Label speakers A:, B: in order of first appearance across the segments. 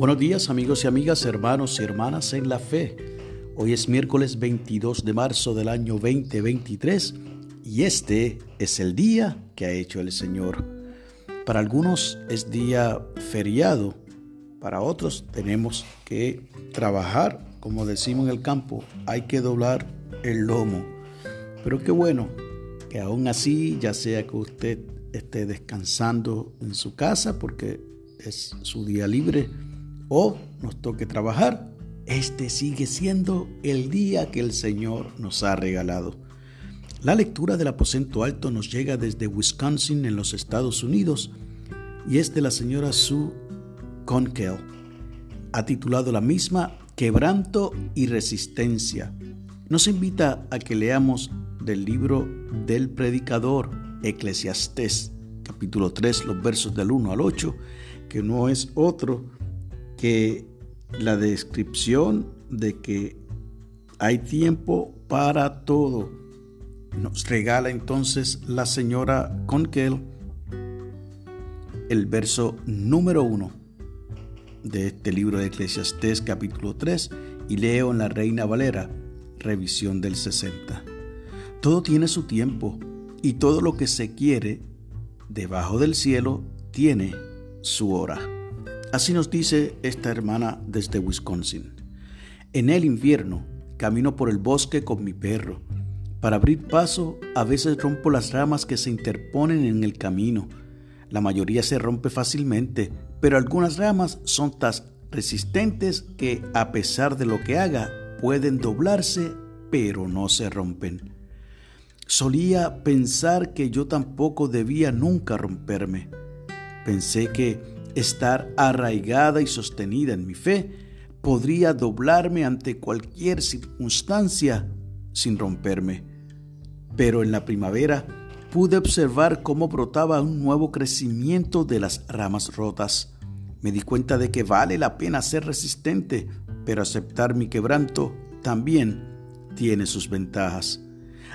A: Buenos días amigos y amigas, hermanos y hermanas en la fe. Hoy es miércoles 22 de marzo del año 2023 y este es el día que ha hecho el Señor. Para algunos es día feriado, para otros tenemos que trabajar, como decimos en el campo, hay que doblar el lomo. Pero qué bueno que aún así, ya sea que usted esté descansando en su casa porque es su día libre o nos toque trabajar, este sigue siendo el día que el Señor nos ha regalado. La lectura del aposento alto nos llega desde Wisconsin en los Estados Unidos y es de la señora Sue Conkel. Ha titulado la misma Quebranto y Resistencia. Nos invita a que leamos del libro del predicador Eclesiastés, capítulo 3, los versos del 1 al 8, que no es otro que la descripción de que hay tiempo para todo. Nos regala entonces la señora Conkel el verso número 1 de este libro de Eclesiastés capítulo 3 y leo en la Reina Valera, revisión del 60. Todo tiene su tiempo y todo lo que se quiere debajo del cielo tiene su hora. Así nos dice esta hermana desde Wisconsin. En el invierno camino por el bosque con mi perro. Para abrir paso a veces rompo las ramas que se interponen en el camino. La mayoría se rompe fácilmente, pero algunas ramas son tan resistentes que a pesar de lo que haga pueden doblarse, pero no se rompen. Solía pensar que yo tampoco debía nunca romperme. Pensé que estar arraigada y sostenida en mi fe podría doblarme ante cualquier circunstancia sin romperme. Pero en la primavera pude observar cómo brotaba un nuevo crecimiento de las ramas rotas. Me di cuenta de que vale la pena ser resistente, pero aceptar mi quebranto también tiene sus ventajas.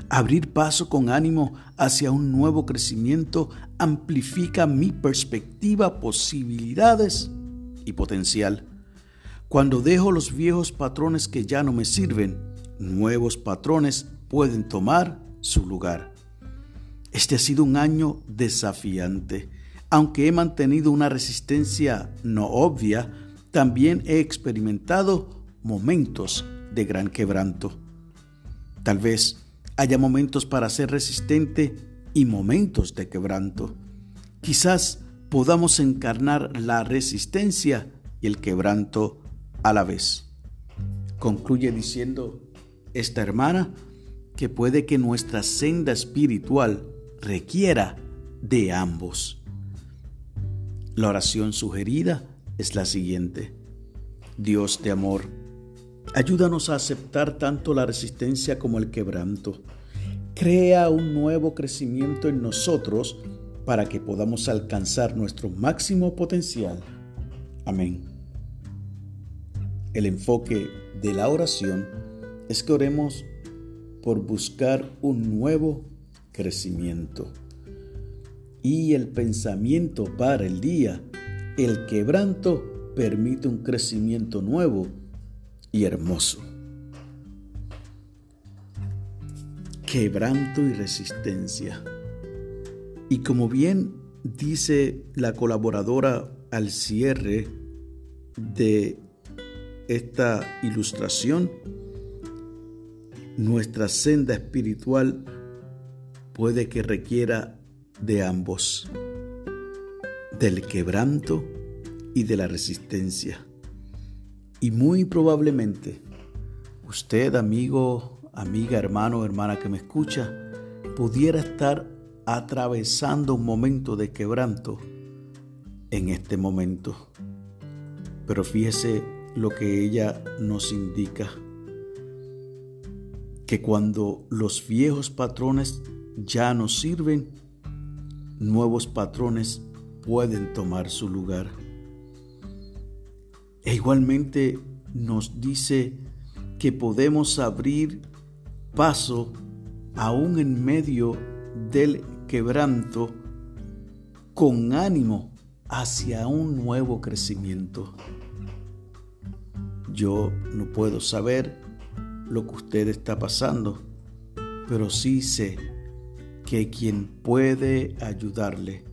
A: Abrir paso con ánimo hacia un nuevo crecimiento amplifica mi perspectiva, posibilidades y potencial. Cuando dejo los viejos patrones que ya no me sirven, nuevos patrones pueden tomar su lugar. Este ha sido un año desafiante. Aunque he mantenido una resistencia no obvia, también he experimentado momentos de gran quebranto. Tal vez haya momentos para ser resistente y momentos de quebranto. Quizás podamos encarnar la resistencia y el quebranto a la vez. Concluye diciendo esta hermana que puede que nuestra senda espiritual requiera de ambos. La oración sugerida es la siguiente. Dios de amor, Ayúdanos a aceptar tanto la resistencia como el quebranto. Crea un nuevo crecimiento en nosotros para que podamos alcanzar nuestro máximo potencial. Amén. El enfoque de la oración es que oremos por buscar un nuevo crecimiento. Y el pensamiento para el día, el quebranto permite un crecimiento nuevo y hermoso. Quebranto y resistencia. Y como bien dice la colaboradora al cierre de esta ilustración, nuestra senda espiritual puede que requiera de ambos, del quebranto y de la resistencia. Y muy probablemente usted, amigo, amiga, hermano, hermana que me escucha, pudiera estar atravesando un momento de quebranto en este momento. Pero fíjese lo que ella nos indica, que cuando los viejos patrones ya no sirven, nuevos patrones pueden tomar su lugar. E igualmente nos dice que podemos abrir paso aún en medio del quebranto con ánimo hacia un nuevo crecimiento. Yo no puedo saber lo que usted está pasando, pero sí sé que quien puede ayudarle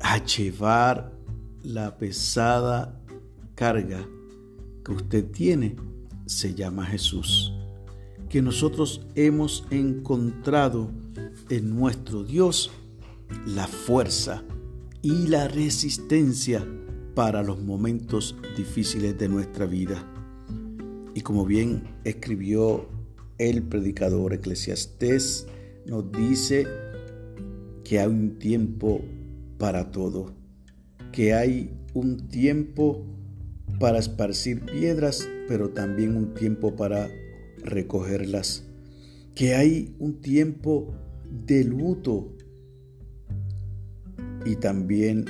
A: a llevar la pesada carga que usted tiene se llama Jesús. Que nosotros hemos encontrado en nuestro Dios la fuerza y la resistencia para los momentos difíciles de nuestra vida. Y como bien escribió el predicador Eclesiastés, nos dice que hay un tiempo para todo, que hay un tiempo para esparcir piedras, pero también un tiempo para recogerlas, que hay un tiempo de luto y también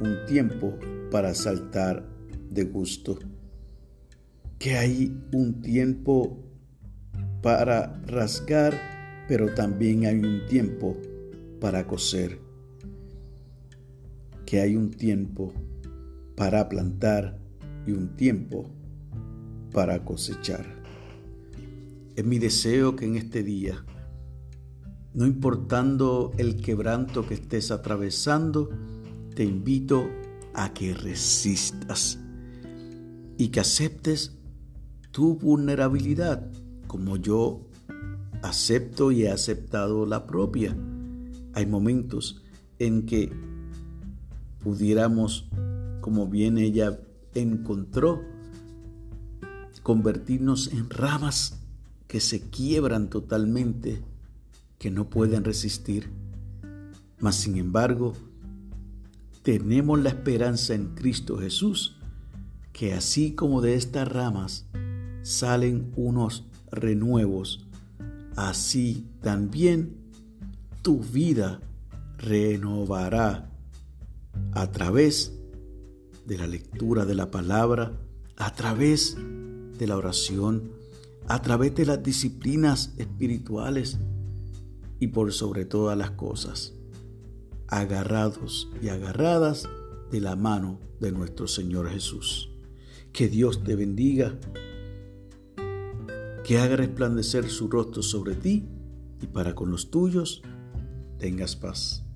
A: un tiempo para saltar de gusto. Que hay un tiempo para rasgar, pero también hay un tiempo para coser. Que hay un tiempo para plantar y un tiempo para cosechar. Es mi deseo que en este día, no importando el quebranto que estés atravesando, te invito a que resistas y que aceptes tu vulnerabilidad como yo acepto y he aceptado la propia. Hay momentos en que pudiéramos, como bien ella encontró, convertirnos en ramas que se quiebran totalmente, que no pueden resistir. Mas sin embargo, tenemos la esperanza en Cristo Jesús, que así como de estas ramas salen unos renuevos, así también tu vida renovará a través de la lectura de la palabra, a través de la oración, a través de las disciplinas espirituales y por sobre todas las cosas agarrados y agarradas de la mano de nuestro Señor Jesús. Que Dios te bendiga, que haga resplandecer su rostro sobre ti y para con los tuyos tengas paz.